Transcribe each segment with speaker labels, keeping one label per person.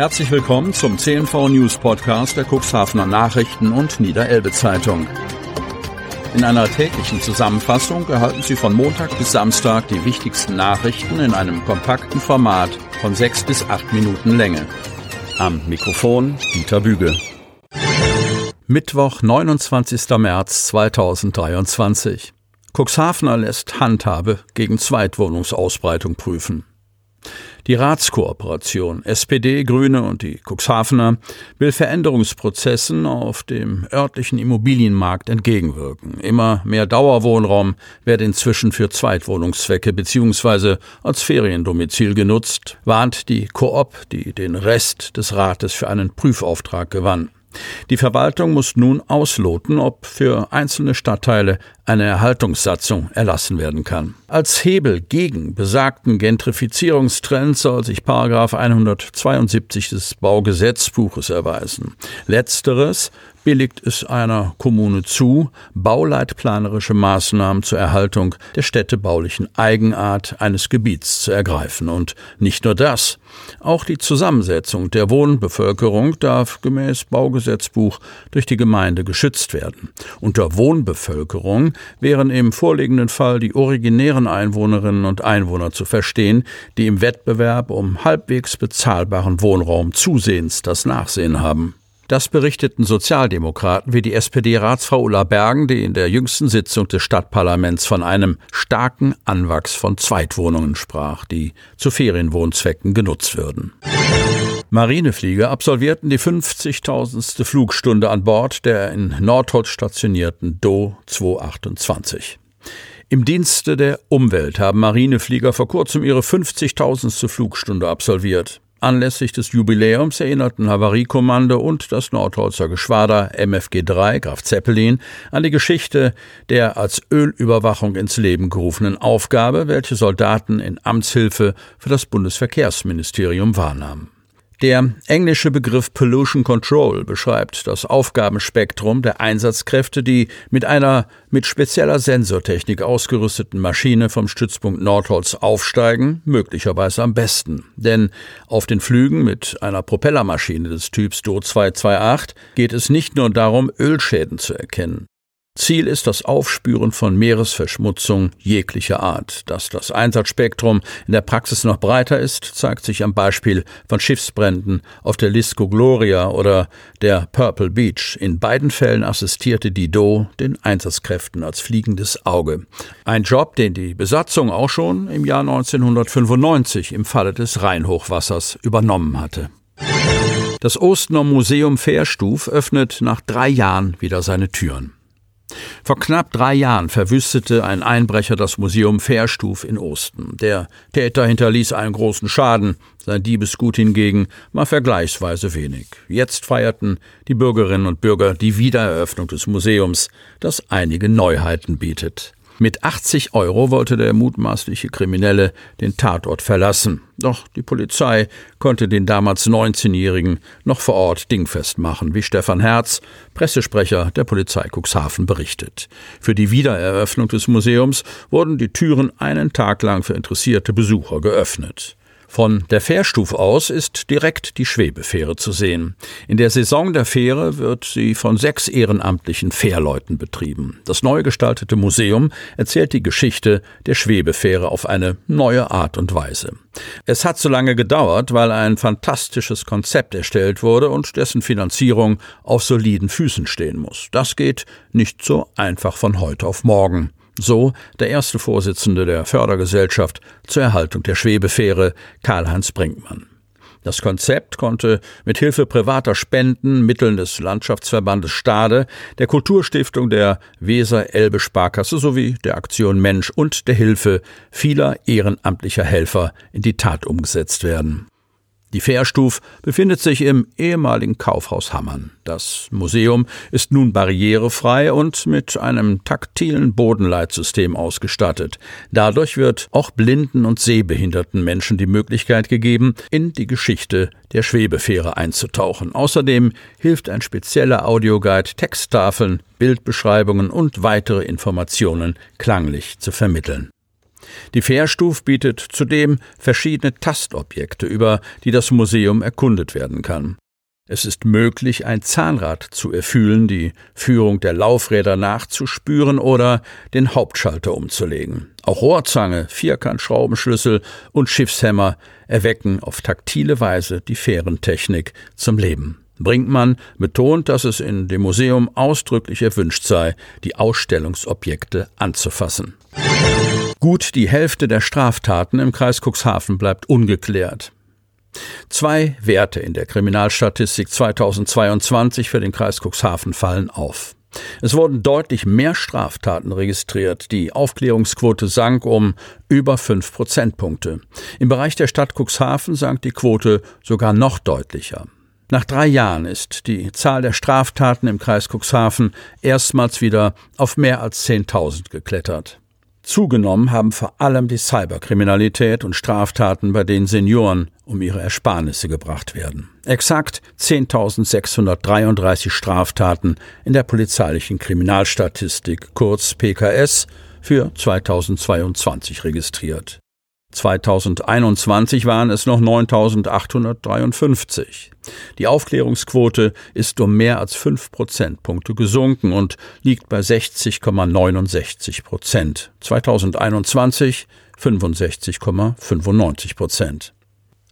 Speaker 1: Herzlich willkommen zum CNV News Podcast der Cuxhavener Nachrichten und Niederelbe Zeitung. In einer täglichen Zusammenfassung erhalten Sie von Montag bis Samstag die wichtigsten Nachrichten in einem kompakten Format von sechs bis acht Minuten Länge. Am Mikrofon Dieter Büge. Mittwoch, 29. März 2023. Cuxhavener lässt Handhabe gegen Zweitwohnungsausbreitung prüfen. Die Ratskooperation SPD, Grüne und die Cuxhavener will Veränderungsprozessen auf dem örtlichen Immobilienmarkt entgegenwirken. Immer mehr Dauerwohnraum werde inzwischen für Zweitwohnungszwecke bzw. als Feriendomizil genutzt, warnt die Koop, die den Rest des Rates für einen Prüfauftrag gewann. Die Verwaltung muss nun ausloten, ob für einzelne Stadtteile eine Erhaltungssatzung erlassen werden kann. Als Hebel gegen besagten Gentrifizierungstrend soll sich Paragraph 172 des Baugesetzbuches erweisen. Letzteres billigt es einer Kommune zu, bauleitplanerische Maßnahmen zur Erhaltung der städtebaulichen Eigenart eines Gebiets zu ergreifen. Und nicht nur das. Auch die Zusammensetzung der Wohnbevölkerung darf gemäß Baugesetzbuch durch die Gemeinde geschützt werden. Unter Wohnbevölkerung wären im vorliegenden Fall die originären Einwohnerinnen und Einwohner zu verstehen, die im Wettbewerb um halbwegs bezahlbaren Wohnraum zusehends das Nachsehen haben. Das berichteten Sozialdemokraten wie die SPD-Ratsfrau Ulla Bergen, die in der jüngsten Sitzung des Stadtparlaments von einem starken Anwachs von Zweitwohnungen sprach, die zu Ferienwohnzwecken genutzt würden. Marineflieger absolvierten die 50.000. Flugstunde an Bord der in Nordholz stationierten Do 228. Im Dienste der Umwelt haben Marineflieger vor kurzem ihre 50.000. Flugstunde absolviert. Anlässlich des Jubiläums erinnerten Havariekommando und das Nordholzer Geschwader MFG 3 Graf Zeppelin an die Geschichte der als Ölüberwachung ins Leben gerufenen Aufgabe, welche Soldaten in Amtshilfe für das Bundesverkehrsministerium wahrnahmen. Der englische Begriff Pollution Control beschreibt das Aufgabenspektrum der Einsatzkräfte, die mit einer mit spezieller Sensortechnik ausgerüsteten Maschine vom Stützpunkt Nordholz aufsteigen, möglicherweise am besten. Denn auf den Flügen mit einer Propellermaschine des Typs Do 228 geht es nicht nur darum, Ölschäden zu erkennen. Ziel ist das Aufspüren von Meeresverschmutzung jeglicher Art. Dass das Einsatzspektrum in der Praxis noch breiter ist, zeigt sich am Beispiel von Schiffsbränden auf der Lisco Gloria oder der Purple Beach. In beiden Fällen assistierte die Do den Einsatzkräften als fliegendes Auge. Ein Job, den die Besatzung auch schon im Jahr 1995 im Falle des Rheinhochwassers übernommen hatte. Das Ostner Museum Fährstuf öffnet nach drei Jahren wieder seine Türen. Vor knapp drei Jahren verwüstete ein Einbrecher das Museum Fährstuf in Osten. Der Täter hinterließ einen großen Schaden, sein Diebesgut hingegen war vergleichsweise wenig. Jetzt feierten die Bürgerinnen und Bürger die Wiedereröffnung des Museums, das einige Neuheiten bietet. Mit 80 Euro wollte der mutmaßliche Kriminelle den Tatort verlassen. Doch die Polizei konnte den damals 19-Jährigen noch vor Ort dingfest machen, wie Stefan Herz, Pressesprecher der Polizei Cuxhaven, berichtet. Für die Wiedereröffnung des Museums wurden die Türen einen Tag lang für interessierte Besucher geöffnet. Von der Fährstufe aus ist direkt die Schwebefähre zu sehen. In der Saison der Fähre wird sie von sechs ehrenamtlichen Fährleuten betrieben. Das neu gestaltete Museum erzählt die Geschichte der Schwebefähre auf eine neue Art und Weise. Es hat so lange gedauert, weil ein fantastisches Konzept erstellt wurde und dessen Finanzierung auf soliden Füßen stehen muss. Das geht nicht so einfach von heute auf morgen. So der erste Vorsitzende der Fördergesellschaft zur Erhaltung der Schwebefähre, Karl-Heinz Brinkmann. Das Konzept konnte mit Hilfe privater Spenden, Mitteln des Landschaftsverbandes Stade, der Kulturstiftung der Weser-Elbe Sparkasse sowie der Aktion Mensch und der Hilfe vieler ehrenamtlicher Helfer in die Tat umgesetzt werden. Die Fährstuf befindet sich im ehemaligen Kaufhaus Hammern. Das Museum ist nun barrierefrei und mit einem taktilen Bodenleitsystem ausgestattet. Dadurch wird auch blinden und sehbehinderten Menschen die Möglichkeit gegeben, in die Geschichte der Schwebefähre einzutauchen. Außerdem hilft ein spezieller Audioguide, Texttafeln, Bildbeschreibungen und weitere Informationen klanglich zu vermitteln. Die Fährstuf bietet zudem verschiedene Tastobjekte, über die das Museum erkundet werden kann. Es ist möglich, ein Zahnrad zu erfühlen, die Führung der Laufräder nachzuspüren oder den Hauptschalter umzulegen. Auch Rohrzange, Vierkantschraubenschlüssel und Schiffshämmer erwecken auf taktile Weise die Fährentechnik zum Leben. Brinkmann betont, dass es in dem Museum ausdrücklich erwünscht sei, die Ausstellungsobjekte anzufassen. Gut die Hälfte der Straftaten im Kreis Cuxhaven bleibt ungeklärt. Zwei Werte in der Kriminalstatistik 2022 für den Kreis Cuxhaven fallen auf. Es wurden deutlich mehr Straftaten registriert. Die Aufklärungsquote sank um über fünf Prozentpunkte. Im Bereich der Stadt Cuxhaven sank die Quote sogar noch deutlicher. Nach drei Jahren ist die Zahl der Straftaten im Kreis Cuxhaven erstmals wieder auf mehr als 10.000 geklettert. Zugenommen haben vor allem die Cyberkriminalität und Straftaten, bei denen Senioren um ihre Ersparnisse gebracht werden. Exakt 10.633 Straftaten in der polizeilichen Kriminalstatistik, kurz PKS, für 2022 registriert. 2021 waren es noch 9.853. Die Aufklärungsquote ist um mehr als fünf Prozentpunkte gesunken und liegt bei 60,69 Prozent. 2021 65,95 Prozent.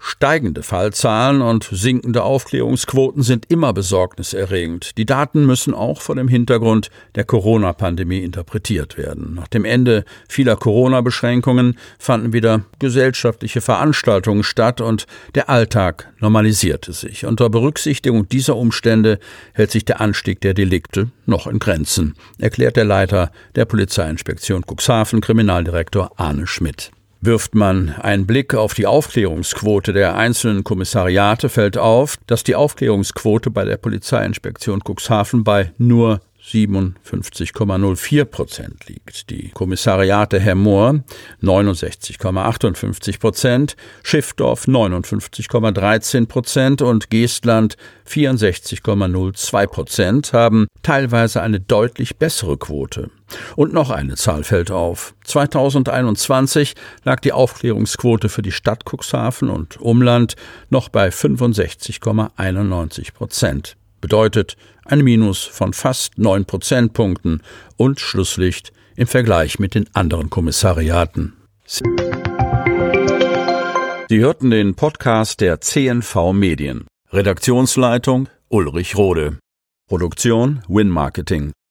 Speaker 1: Steigende Fallzahlen und sinkende Aufklärungsquoten sind immer besorgniserregend. Die Daten müssen auch vor dem Hintergrund der Corona-Pandemie interpretiert werden. Nach dem Ende vieler Corona-Beschränkungen fanden wieder gesellschaftliche Veranstaltungen statt und der Alltag normalisierte sich. Unter Berücksichtigung dieser Umstände hält sich der Anstieg der Delikte noch in Grenzen, erklärt der Leiter der Polizeiinspektion Cuxhaven, Kriminaldirektor Arne Schmidt. Wirft man einen Blick auf die Aufklärungsquote der einzelnen Kommissariate, fällt auf, dass die Aufklärungsquote bei der Polizeiinspektion Cuxhaven bei nur 57,04 Prozent liegt. Die Kommissariate Herr Mohr 69,58 Prozent, Schiffdorf 59,13 Prozent und Geestland 64,02 Prozent haben teilweise eine deutlich bessere Quote. Und noch eine Zahl fällt auf. 2021 lag die Aufklärungsquote für die Stadt Cuxhaven und Umland noch bei 65,91 Prozent bedeutet ein Minus von fast neun Prozentpunkten und Schlusslicht im Vergleich mit den anderen Kommissariaten. Sie hörten den Podcast der CNV Medien. Redaktionsleitung Ulrich Rode. Produktion Win Marketing.